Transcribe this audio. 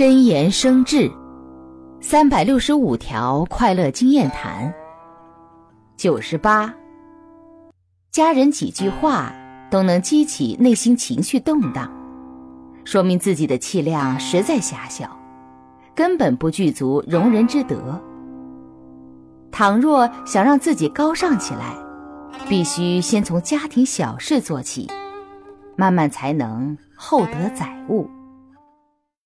真言生智三百六十五条快乐经验谈九十八。家人几句话都能激起内心情绪动荡说明自己的气量实在狭小根本不具足容人之德。倘若想让自己高尚起来必须先从家庭小事做起慢慢才能厚德载物。